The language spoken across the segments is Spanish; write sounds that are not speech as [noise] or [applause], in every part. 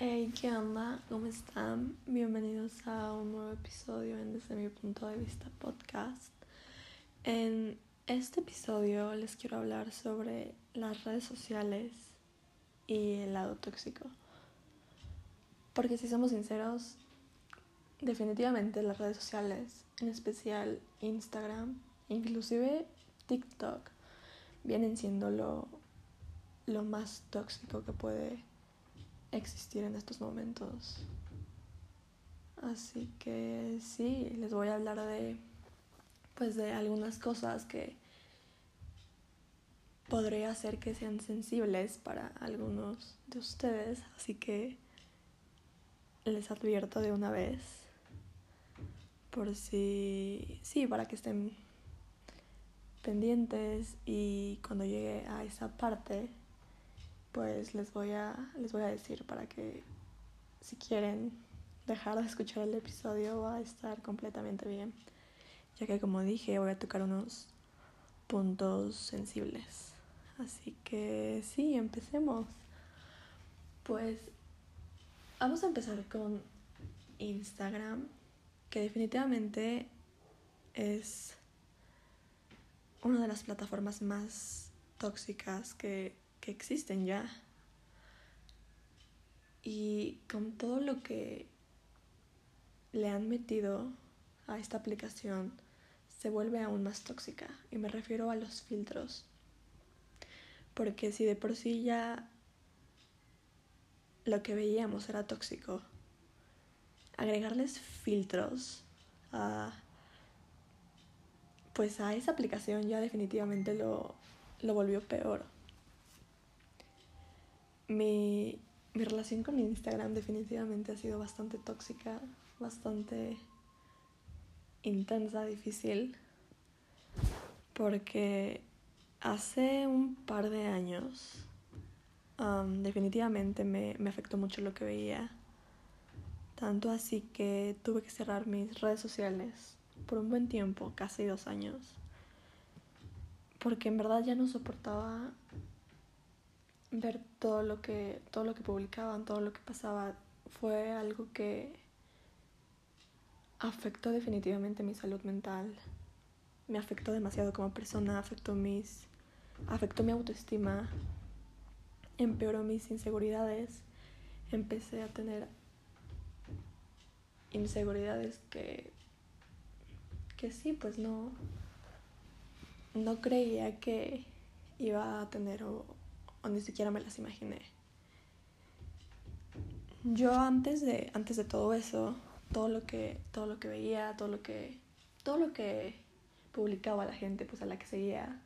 Hey, ¿qué onda? ¿Cómo están? Bienvenidos a un nuevo episodio en Desde mi punto de vista podcast. En este episodio les quiero hablar sobre las redes sociales y el lado tóxico. Porque si somos sinceros, definitivamente las redes sociales, en especial Instagram, inclusive TikTok, vienen siendo lo, lo más tóxico que puede existir en estos momentos. Así que sí, les voy a hablar de pues de algunas cosas que podría hacer que sean sensibles para algunos de ustedes, así que les advierto de una vez por si sí, para que estén pendientes y cuando llegue a esa parte pues les voy a les voy a decir para que si quieren dejar de escuchar el episodio va a estar completamente bien, ya que como dije voy a tocar unos puntos sensibles. Así que sí, empecemos. Pues vamos a empezar con Instagram, que definitivamente es una de las plataformas más tóxicas que existen ya. Y con todo lo que le han metido a esta aplicación, se vuelve aún más tóxica. Y me refiero a los filtros. Porque si de por sí ya lo que veíamos era tóxico, agregarles filtros a pues a esa aplicación ya definitivamente lo, lo volvió peor mi, mi relación con Instagram definitivamente ha sido bastante tóxica, bastante intensa, difícil, porque hace un par de años definitivamente me, me afectó mucho lo que veía, tanto así que tuve que cerrar mis redes sociales por un buen tiempo, casi dos años, porque en verdad ya no soportaba ver todo lo que todo lo que publicaban, todo lo que pasaba fue algo que afectó definitivamente mi salud mental. Me afectó demasiado como persona, afectó mis afectó mi autoestima, empeoró mis inseguridades. Empecé a tener inseguridades que que sí, pues no no creía que iba a tener o, o ni siquiera me las imaginé. Yo antes de, antes de todo eso, todo lo que, todo lo que veía, todo lo que, todo lo que publicaba la gente, pues a la que seguía,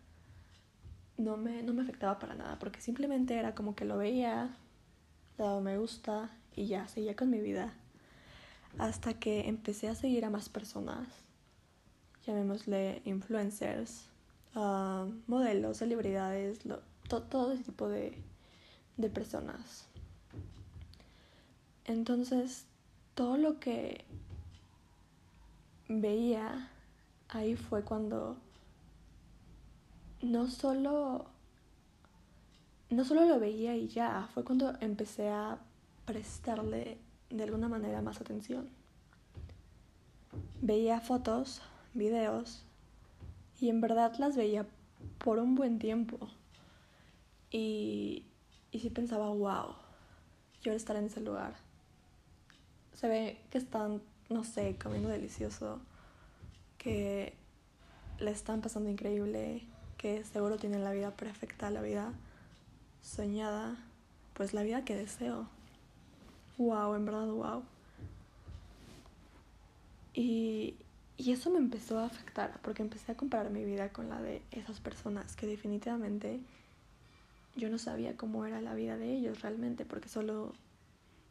no me, no me afectaba para nada, porque simplemente era como que lo veía, le daba me gusta y ya, seguía con mi vida. Hasta que empecé a seguir a más personas, llamémosle influencers, uh, modelos, celebridades, lo, todo ese tipo de, de personas. Entonces, todo lo que veía ahí fue cuando no solo no solo lo veía y ya, fue cuando empecé a prestarle de alguna manera más atención. Veía fotos, videos y en verdad las veía por un buen tiempo. Y, y sí pensaba, wow, quiero estar en ese lugar. Se ve que están, no sé, comiendo delicioso, que le están pasando increíble, que seguro tienen la vida perfecta, la vida soñada, pues la vida que deseo. Wow, en verdad, wow. Y, y eso me empezó a afectar, porque empecé a comparar mi vida con la de esas personas que definitivamente yo no sabía cómo era la vida de ellos realmente, porque solo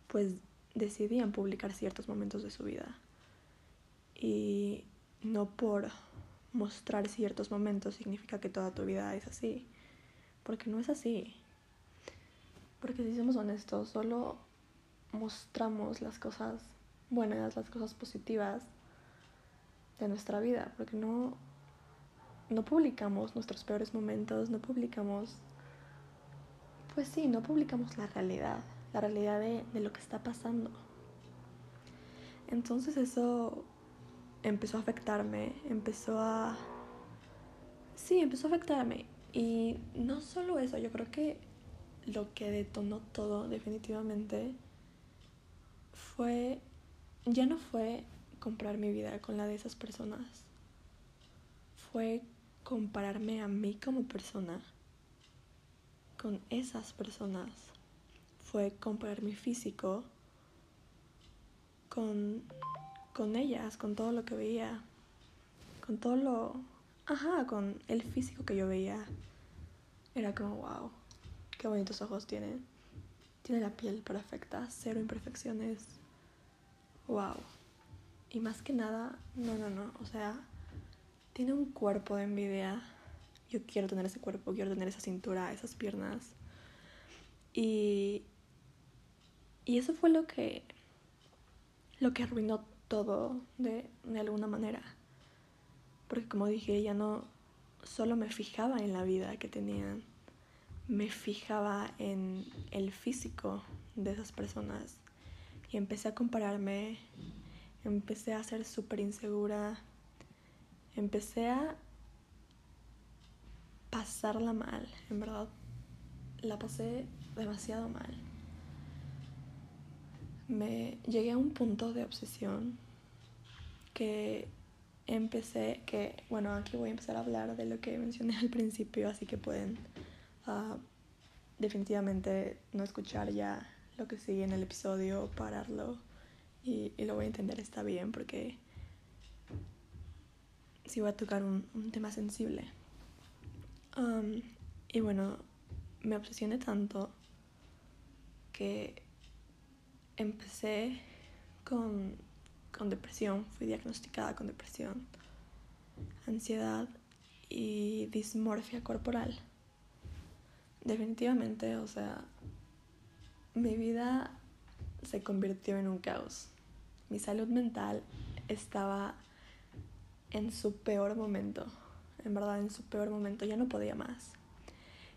pues decidían publicar ciertos momentos de su vida. Y no por mostrar ciertos momentos significa que toda tu vida es así, porque no es así. Porque si somos honestos, solo mostramos las cosas buenas, las cosas positivas de nuestra vida, porque no no publicamos nuestros peores momentos, no publicamos pues sí, no publicamos la realidad. la realidad de, de lo que está pasando. Entonces eso empezó a afectarme, empezó a... Sí, empezó a afectarme. Y no solo eso, yo creo que lo que detonó todo definitivamente fue, ya no fue comprar mi vida con la de esas personas, fue compararme a mí como persona con esas personas, fue comparar mi físico con, con ellas, con todo lo que veía, con todo lo, ajá, con el físico que yo veía. Era como, wow, qué bonitos ojos tiene. Tiene la piel perfecta, cero imperfecciones. Wow. Y más que nada, no, no, no. O sea, tiene un cuerpo de envidia. Yo quiero tener ese cuerpo, quiero tener esa cintura, esas piernas. Y, y eso fue lo que, lo que arruinó todo de, de alguna manera. Porque como dije, ya no solo me fijaba en la vida que tenían, me fijaba en el físico de esas personas y empecé a compararme, empecé a ser súper insegura, empecé a pasarla mal, en verdad, la pasé demasiado mal. Me llegué a un punto de obsesión que empecé, que bueno, aquí voy a empezar a hablar de lo que mencioné [laughs] al principio, así que pueden uh, definitivamente no escuchar ya lo que sigue en el episodio, pararlo y, y lo voy a entender, está bien, porque sí voy a tocar un tema sensible. Y bueno, me obsesioné tanto que empecé con, con depresión, fui diagnosticada con depresión, ansiedad y dismorfia corporal. Definitivamente, o sea, mi vida se convirtió en un caos. Mi salud mental estaba en su peor momento, en verdad en su peor momento, ya no podía más.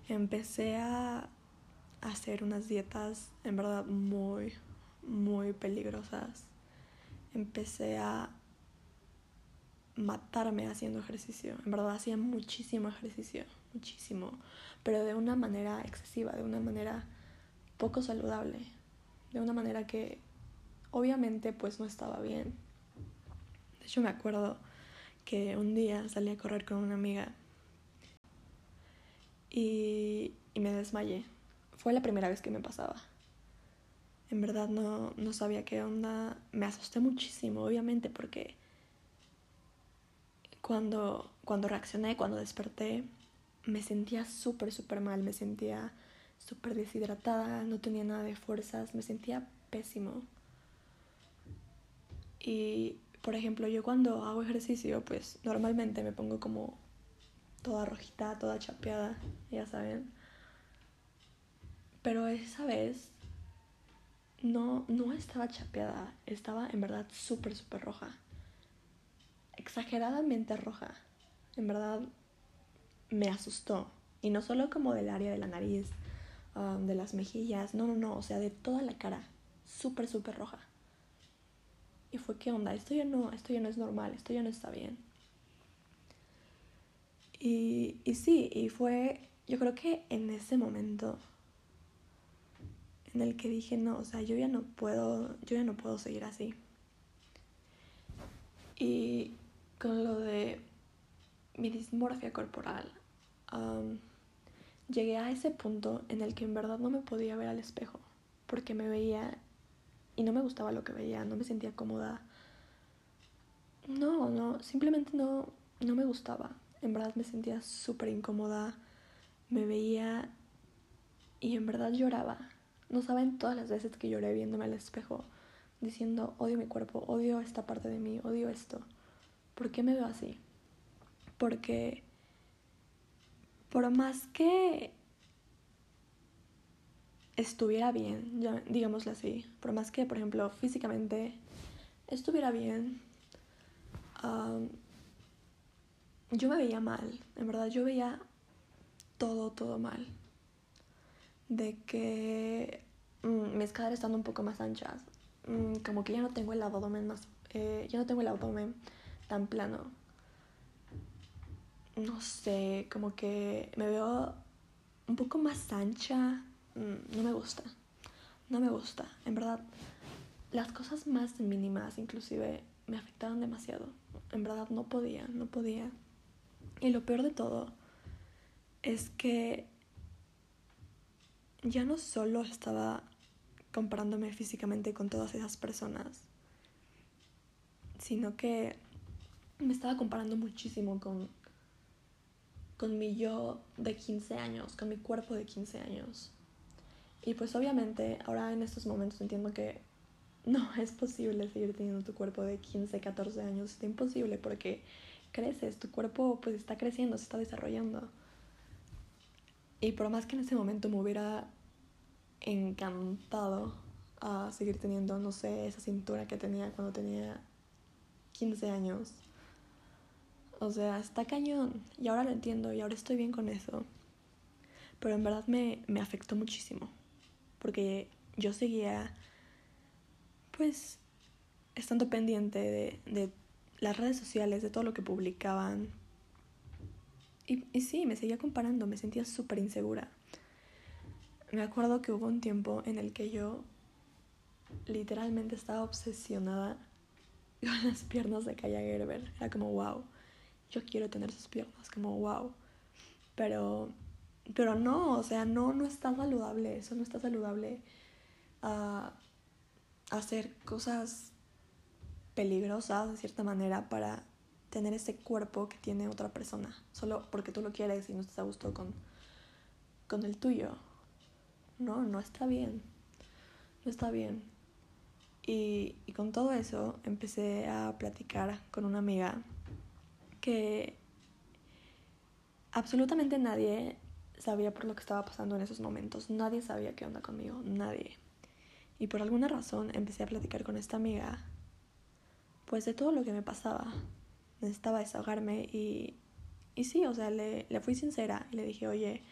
Empecé a hacer unas dietas en verdad muy, muy peligrosas. Empecé a matarme haciendo ejercicio. En verdad hacía muchísimo ejercicio, muchísimo, pero de una manera excesiva, de una manera poco saludable, de una manera que obviamente pues no estaba bien. De hecho me acuerdo que un día salí a correr con una amiga y, y me desmayé. Fue la primera vez que me pasaba. En verdad no, no sabía qué onda. Me asusté muchísimo, obviamente, porque cuando, cuando reaccioné, cuando desperté, me sentía súper, súper mal, me sentía súper deshidratada, no tenía nada de fuerzas, me sentía pésimo. Y, por ejemplo, yo cuando hago ejercicio, pues normalmente me pongo como toda rojita, toda chapeada, ya saben. Pero esa vez no, no estaba chapeada, estaba en verdad súper, súper roja exageradamente roja. En verdad me asustó. Y no solo como del área de la nariz, um, de las mejillas, no, no, no, o sea, de toda la cara, súper, súper roja. Y fue, ¿qué onda? Esto ya no, esto ya no es normal, esto ya no está bien. Y, y sí, y fue, yo creo que en ese momento en el que dije, no, o sea, yo ya no puedo, yo ya no puedo seguir así. Y con lo de mi dismorfia corporal, llegué a ese punto en el que en verdad no me podía ver al espejo, porque me veía y no me gustaba lo que veía, no me sentía cómoda. No, no, simplemente no, no me gustaba. En verdad me sentía súper incómoda, me veía y en verdad lloraba. No saben todas las veces que lloré viéndome al espejo, diciendo, odio mi cuerpo, odio esta parte de mí, odio esto. ¿Por qué me veo así? Porque por más que estuviera bien, ya, digámoslo así, por más que, por ejemplo, físicamente estuviera bien, yo me veía mal, en verdad yo veía todo, todo mal. De que mm, mis caderas están un poco más anchas. Mm, como que ya no tengo el abdomen más, eh, ya no tengo el abdomen tan plano. No sé, como que me veo un poco más ancha. Mm, no me gusta. No me gusta. En verdad, las cosas más mínimas inclusive me afectaban demasiado. En verdad no podía, no podía. Y lo peor de todo es que ya no solo estaba comparándome físicamente con todas esas personas, sino que me estaba comparando muchísimo con, con mi yo de 15 años, con mi cuerpo de 15 años. Y pues obviamente ahora en estos momentos entiendo que no [laughs] es posible seguir teniendo tu cuerpo de 15, 14 años, es imposible porque creces, tu cuerpo pues está creciendo, se está desarrollando. Y por más que en ese momento me hubiera encantado a seguir teniendo, no sé, esa cintura que tenía cuando tenía 15 años. O sea, está cañón. Y ahora lo entiendo y ahora estoy bien con eso. Pero en verdad me, me afectó muchísimo. Porque yo seguía, pues, estando pendiente de, las redes sociales, de todo lo que publicaban. Y, y sí, me seguía comparando, me sentía súper insegura. Me acuerdo que hubo un tiempo en el que yo literalmente estaba obsesionada [laughs] con las piernas de Kaya Gerber. Era como, wow, yo quiero tener sus piernas, como, wow. Pero, pero no, o sea, no, no está saludable, eso no está saludable. a hacer cosas peligrosas de cierta manera para tener ese cuerpo que tiene otra persona, solo porque tú lo quieres y no estás a gusto con, con el tuyo. No, no está bien. No está bien. Y, y con todo eso empecé a platicar con una amiga que absolutamente nadie sabía por lo que estaba pasando en esos momentos. Nadie sabía qué onda conmigo, nadie. Y por alguna razón empecé a platicar con esta amiga, pues de todo lo que me pasaba. Necesitaba desahogarme y, y sí, o sea, le, le fui sincera y le dije, oye,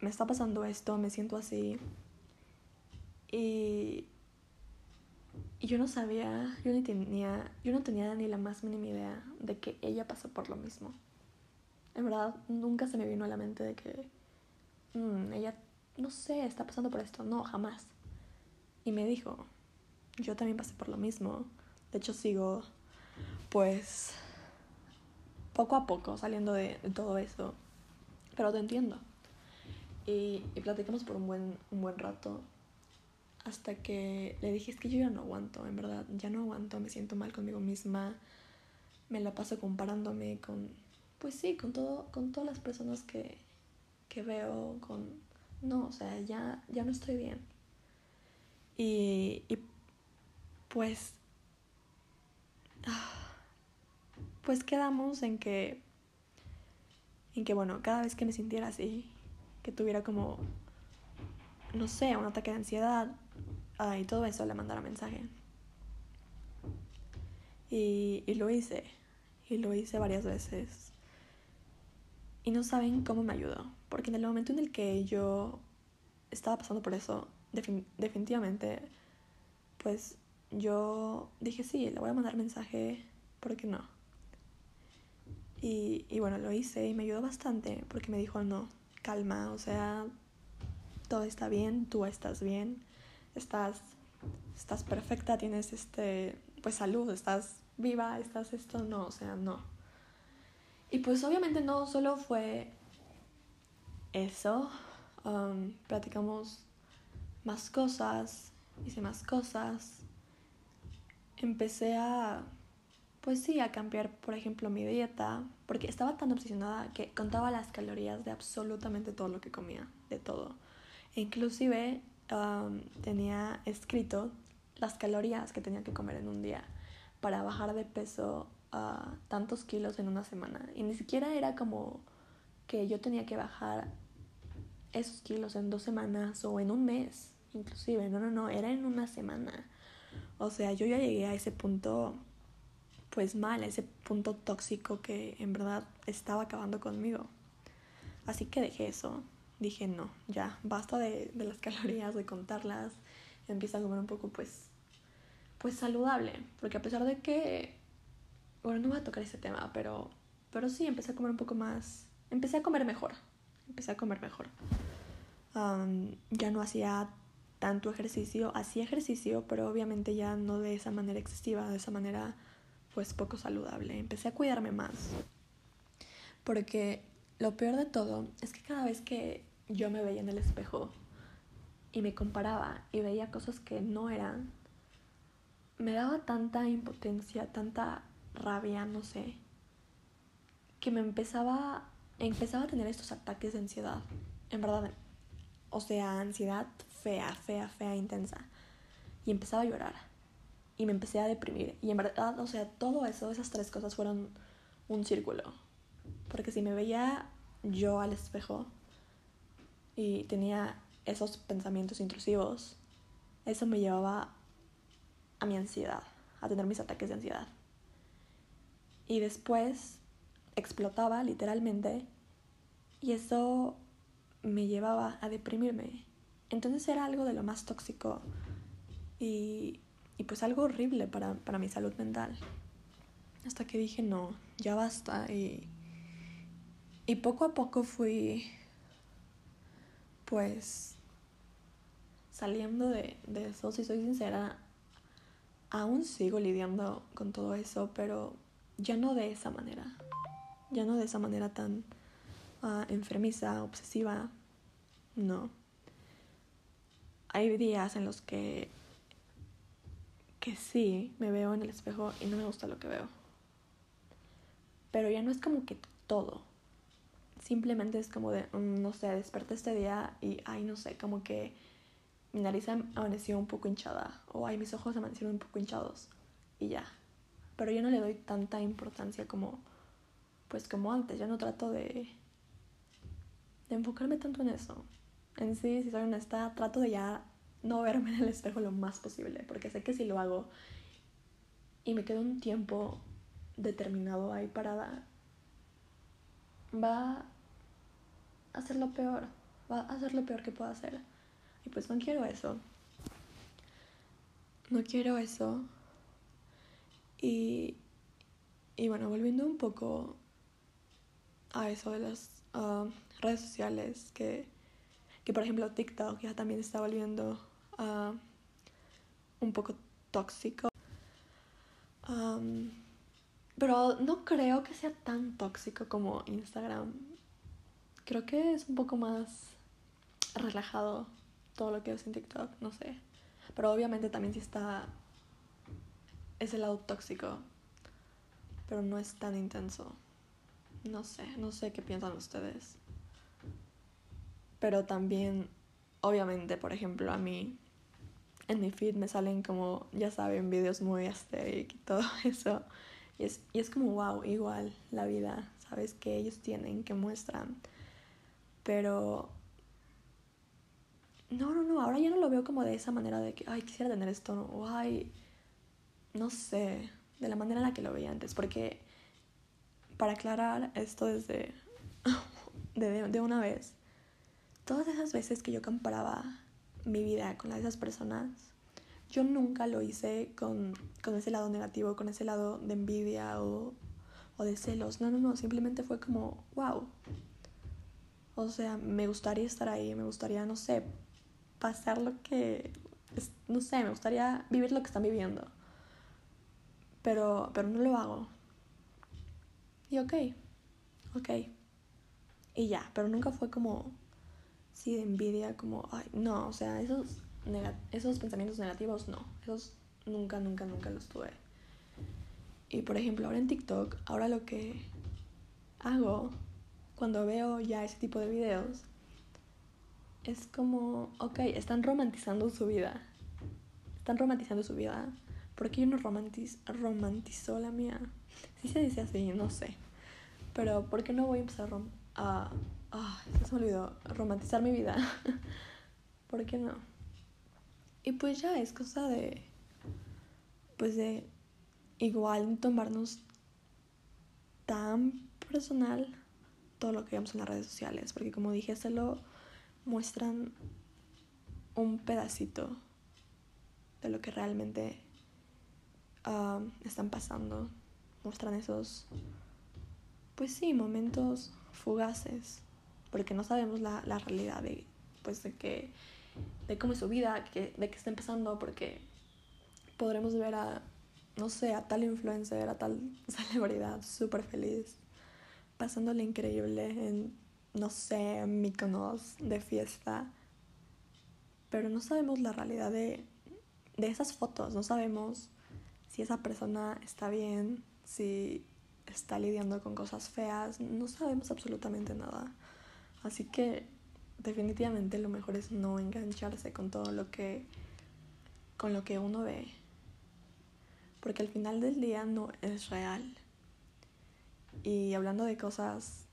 me está pasando esto, me siento así. Y, y yo no sabía, yo ni tenía, yo no tenía ni la más mínima idea de que ella pasó por lo mismo. En verdad, nunca se me vino a la mente de que mm, ella, no sé, está pasando por esto. No, jamás. Y me dijo, yo también pasé por lo mismo. De hecho, sigo, pues, poco a poco saliendo de, todo eso. Pero te entiendo. Y, y platicamos por un buen, un buen rato hasta que le dije, es que yo ya no aguanto, en verdad, ya no aguanto, me siento mal conmigo misma, me la paso comparándome con, pues sí, con, todo, con todas las personas que, que veo, con, no, o sea, ya, ya no estoy bien. Y, y pues, pues quedamos en que, en que, bueno, cada vez que me sintiera así, que tuviera como, no sé, un ataque de ansiedad, y todo eso le mandara mensaje. Y, y lo hice, y lo hice varias veces. Y no saben cómo me ayudó, porque en el momento en el que yo estaba pasando por eso, definitivamente, pues yo dije, sí, le voy a mandar mensaje, ¿por qué no? Y, y bueno, lo hice y me ayudó bastante, porque me dijo, no, calma, o sea, todo está bien, tú estás bien estás, estás perfecta, tienes este, pues salud, estás viva, estás esto, no, o sea, no. Y pues obviamente no solo fue eso, um, platicamos más cosas, hice más cosas, empecé a, pues sí, a cambiar, por ejemplo, mi dieta, porque estaba tan obsesionada que contaba las calorías de absolutamente todo lo que comía, de todo. E inclusive tenía escrito las calorías que tenía que comer en un día para bajar de peso tantos kilos en una semana. Y ni siquiera era como que yo tenía que bajar esos kilos en dos semanas o en un mes, inclusive. No, no, no, era en una semana. O sea, yo ya llegué a ese punto, pues mal, a ese punto tóxico que en verdad estaba acabando conmigo. Así que dejé eso. dije, no, ya, basta de, de las [laughs] calorías, de contarlas, empieza a comer un poco, pues, pues saludable, porque a pesar de que, bueno, no voy a tocar ese tema, pero, pero sí, empecé a comer un poco más, empecé a comer mejor, empecé a comer mejor. ya no hacía tanto ejercicio, hacía ejercicio, pero obviamente ya no de esa manera excesiva, de esa manera pues poco saludable. Empecé a cuidarme más. Porque lo peor de todo es que cada vez que yo me veía en el espejo y me comparaba y veía cosas que no eran, me daba tanta impotencia, tanta rabia, no sé, que me empezaba, empezaba a tener estos ataques de ansiedad. En verdad, o sea, ansiedad fea, fea, fea, intensa. Y empezaba a llorar. Y me empecé a deprimir. Y en verdad, o sea, todo eso, esas tres cosas fueron un círculo. Porque si me veía yo al espejo y tenía esos pensamientos intrusivos, eso me llevaba a mi ansiedad, a tener mis ataques de ansiedad. Y después explotaba literalmente y eso me llevaba a deprimirme. Entonces era algo de lo más tóxico y, y pues algo horrible para, para, mi salud mental. Hasta que dije, no, ya basta. Y, y poco a poco fui, pues, saliendo de, de eso, si soy sincera, aún sigo lidiando con todo eso, pero ya no de esa manera. Ya no de esa manera tan uh, enfermiza, obsesiva. No hay días en los que que sí me veo en el espejo y no me gusta lo que veo. Pero ya no es como que todo. Simplemente es como de, mm, no sé, desperté este día y, ay, no sé, como que mi nariz amaneció un poco hinchada o, ay, mis ojos amanecieron un poco hinchados y ya. Pero yo no le doy tanta importancia como, pues como antes. Ya no trato de, enfocarme tanto en eso en sí, si soy honesta, trato de ya no verme en el espejo lo más posible, porque sé que si lo hago y me quedo un tiempo determinado ahí parada, va a ser lo peor, va a ser lo peor que puedo hacer. Y pues no quiero eso. No quiero eso. Y, y bueno, volviendo un poco a eso de las ah, redes sociales que que por ejemplo TikTok ya también está volviendo uh, un poco tóxico. Pero no creo que sea tan tóxico como Instagram. Creo que es un poco más relajado todo lo que es en TikTok, no sé. Pero obviamente también sí está ese lado tóxico, pero no es tan intenso. No sé, no sé qué piensan ustedes pero también, obviamente, por ejemplo, a mí en mi feed me salen como, ya saben, videos muy aesthetic y todo [laughs] eso. Y es, y es como, wow, igual la vida, ¿sabes? Que ellos tienen, que muestran. Pero... No, no, no, ahora ya no lo veo como de esa manera de que, ay, quisiera tener esto, o no sé, de la manera en la que lo veía antes. Porque, para aclarar esto desde, [laughs] de, de una vez, todas esas veces que yo comparaba mi vida con la de esas personas, yo nunca lo hice con, con ese lado negativo, con ese lado de envidia o, o de celos. No, no, no, simplemente fue como, wow. O sea, me gustaría estar ahí, me gustaría, no sé, pasar lo que, no sé, me gustaría vivir lo que están viviendo. Pero, pero no lo hago. Y ok, ok. Y ya, pero nunca fue como, sí de envidia, como, ay, no, o sea, esos, esos pensamientos negativos, no, esos nunca, nunca, nunca los tuve. Y por ejemplo, ahora en TikTok, ahora lo que hago cuando veo ya ese tipo de videos es como, ok, están romantizando su vida. Están romantizando su vida. ¿Por qué yo no romantiz romantizó la mía? Si se dice así, no sé. Pero ¿por qué no voy a empezar a, Ah, se me olvidó. Romantizar mi vida. [laughs] ¿Por qué no? Y pues ya es cosa de. Pues de. Igual tomarnos tan personal todo lo que vemos en las redes sociales. Porque como dije, hacerlo muestran un pedacito de lo que realmente ah, están pasando. Muestran esos, pues sí, momentos fugaces, porque no sabemos la, la realidad de, pues de que, de cómo es su vida, que, de qué está empezando, porque podremos ver a, no sé, a tal influencer, a tal [laughs] celebridad súper feliz, pasándole increíble en, no sé, Mykonos de fiesta, pero no sabemos la realidad de, de esas fotos, no sabemos si esa persona está bien, si está lidiando con cosas feas, no sabemos absolutamente nada. Así que definitivamente lo mejor es no engancharse con todo lo que con lo que uno ve. Porque al final del día no es real. Y hablando de cosas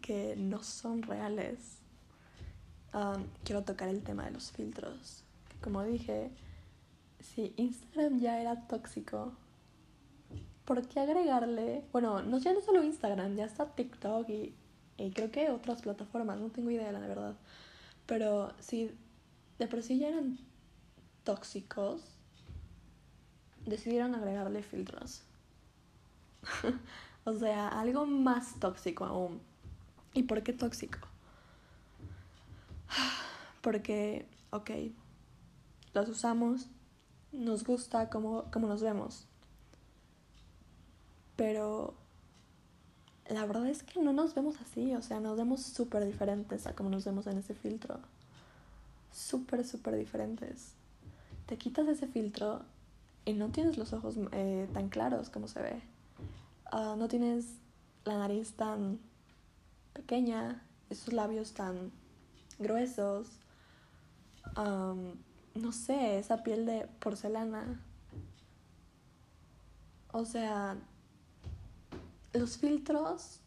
que no son reales, um, quiero tocar el tema de los filtros. como dije, si Instagram ya era tóxico, ¿por qué agregarle? Bueno, no, ya no solo Instagram, ya está TikTok y, y creo que otras plataformas, no tengo idea, la verdad. Pero si de por sí ya eran tóxicos, decidieron agregarle filtros. [laughs] o sea, algo más tóxico aún. ¿Y por qué tóxico? [sighs] Porque, ok, los usamos, nos gusta cómo, cómo nos vemos. Pero la verdad es que no nos vemos así, o sea, nos vemos súper diferentes a como nos vemos en ese filtro. Súper, súper diferentes. Te quitas ese filtro y no tienes los ojos eh, tan claros como se ve. Ah, no tienes la nariz tan pequeña, esos labios tan gruesos. No sé, esa piel de porcelana. O sea, los filtros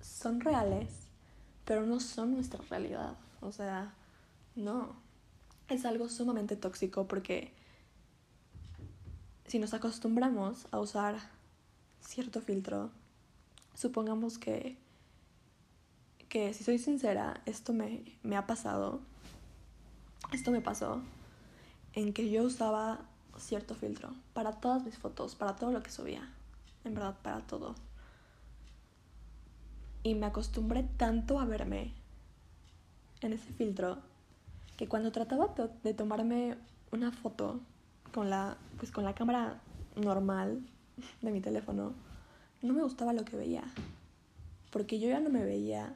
son reales, pero no son nuestra realidad. O sea, no. Es algo sumamente tóxico porque si nos acostumbramos a usar cierto filtro, supongamos que, que si soy sincera, esto me, me ha pasado, esto me pasó en que yo usaba cierto filtro para todas mis fotos, para todo lo que subía en verdad para todo. Y me acostumbré tanto a verme en ese filtro que cuando trataba de tomarme una foto con la, pues con la cámara normal de mi teléfono, no me gustaba lo que veía. Porque yo ya no me veía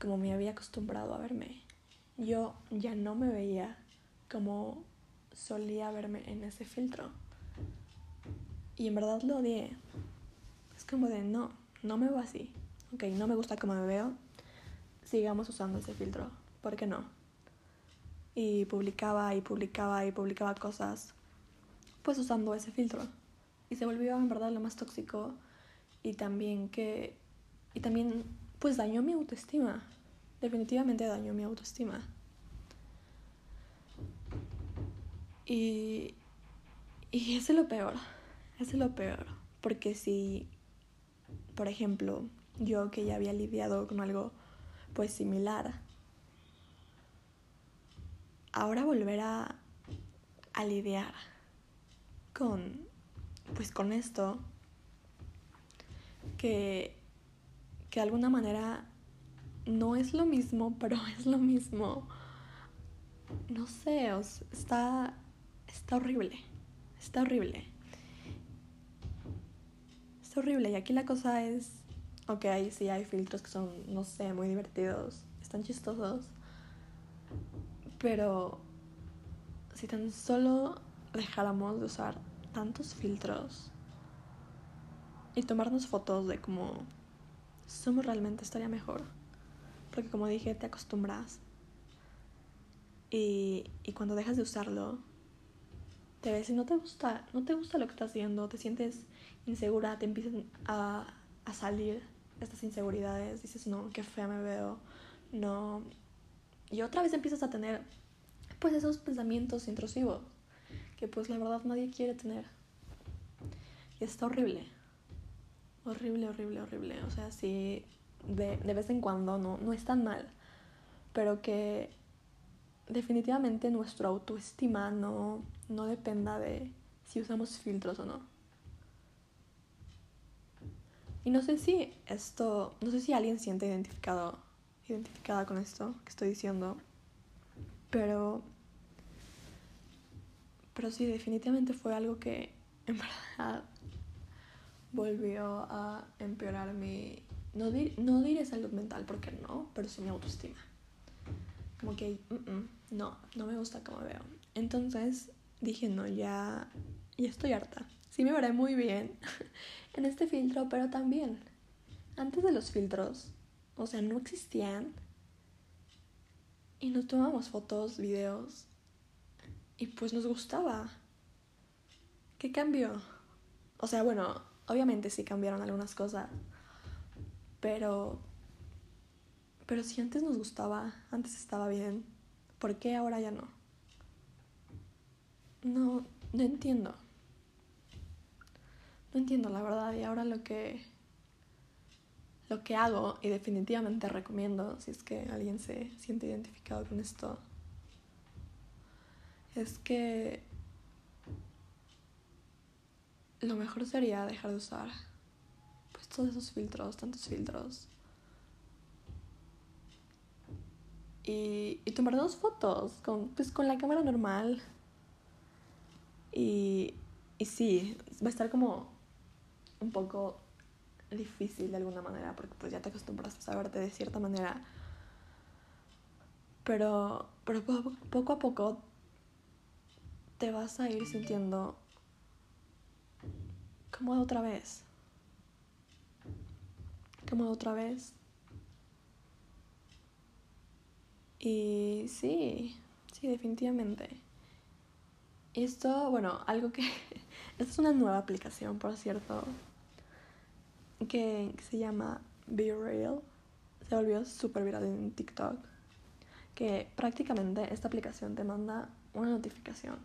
como me había acostumbrado a verme. Yo ya no me veía como solía verme en ese filtro. Y en verdad lo odié. Es como de, no, no me veo así. Ok, no me gusta cómo me veo. Sigamos usando ese filtro. ¿Por qué no? Y publicaba y publicaba y publicaba cosas. Pues usando ese filtro. Y se volvió en verdad lo más tóxico. Y también que... Y también pues dañó mi autoestima. Definitivamente dañó mi autoestima. Y... Y [laughs] es lo peor. Es lo peor, porque si, por ejemplo, yo que ya había lidiado con algo pues similar, ahora volver a, a lidiar con pues con esto que, que de alguna manera no es lo mismo, [laughs] pero es lo mismo. No sé, está, está horrible, está horrible horrible. Y aquí la cosa es, ok, sí hay filtros que son, no sé, muy divertidos, están chistosos, pero si tan solo dejáramos de usar tantos filtros y tomarnos fotos de cómo somos realmente estaría mejor. Porque como dije, te acostumbras. Y, y cuando dejas de usarlo, te ves y no te gusta, no te gusta lo que estás haciendo, te sientes insegura, te empiezan a, a salir estas inseguridades, dices, no, qué fea me veo, no. Y otra vez empiezas a tener, pues, esos pensamientos intrusivos, que pues la verdad nadie quiere tener. Y está horrible. Horrible, horrible, horrible. O sea, sí, de, de vez en cuando no, no es tan mal. pero que definitivamente nuestra autoestima no, no dependa de si usamos filtros o no. Y no sé si esto, no sé si alguien siente identificado, identificada con esto que estoy diciendo, pero, pero sí, definitivamente fue algo que [laughs] en verdad volvió a empeorar mi, no, no diré salud mental porque no, pero sí mi autoestima. Como que, no, no me gusta como veo. Entonces dije, no, ya, ya estoy harta. Sí me veré muy bien [laughs] en este filtro, pero también, antes de los filtros, o sea, no existían. Y nos tomamos fotos, videos, y pues nos gustaba. ¿Qué cambió? O sea, bueno, obviamente sí cambiaron algunas cosas, pero pero si antes nos gustaba, antes estaba bien, ¿por qué ahora ya no? No, no entiendo. No entiendo la verdad y ahora lo que lo que hago y definitivamente recomiendo si es que alguien se siente identificado con esto es que lo mejor sería dejar de usar todos esos filtros, tantos filtros y, y tomar dos fotos con, pues, con la cámara normal. Y, y sí, va a estar como un poco difícil de alguna manera porque pues ya te acostumbras a verte de cierta manera. Pero, pero poco a poco te vas a ir sintiendo como otra vez. Como otra vez. Y sí, sí, definitivamente. Esto, bueno, algo que... [laughs] Esta es una nueva aplicación, por cierto, que, se llama Be Real. Se volvió súper viral en TikTok. Que prácticamente esta aplicación te manda una notificación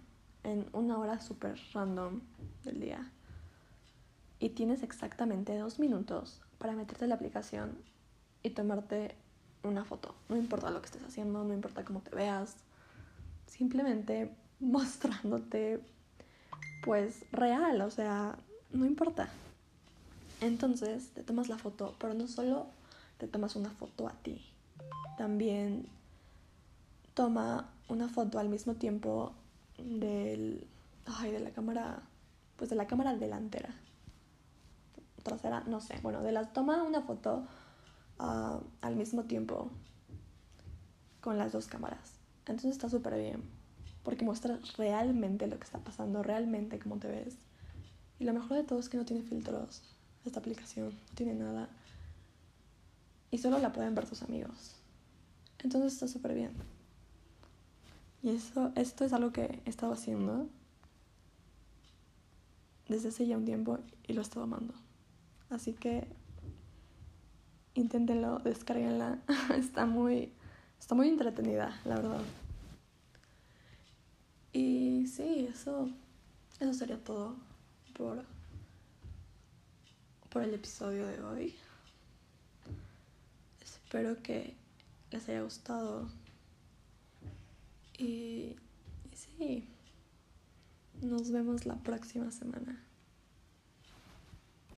en una hora súper random del día. Y tienes exactamente dos minutos para meterte en la aplicación y tomarte una foto. No importa lo que estés haciendo, no importa cómo te veas. Simplemente [laughs] mostrándote, pues, real. O sea, no importa. Entonces te tomas la foto, pero no solo te tomas una foto a ti. También toma una foto al mismo tiempo del. Ay, de la cámara. Pues de la cámara delantera. Trasera, no sé. Bueno, de las. Toma una foto al mismo tiempo con las dos cámaras. Entonces está súper bien, porque muestra realmente lo que está pasando, realmente cómo te ves. Y lo mejor de todo es que no tiene filtros esta aplicación, no tiene nada. Y solo la pueden ver tus amigos. Entonces está súper bien. Y eso, esto es algo que he estado haciendo desde hace ya un tiempo y lo he estado amando. Así que inténtenlo, descarguenla. [laughs] está muy, está muy entretenida, la verdad. Y sí, eso, eso sería todo por, por el episodio de hoy. Espero que les haya gustado. Y sí, nos vemos la próxima semana.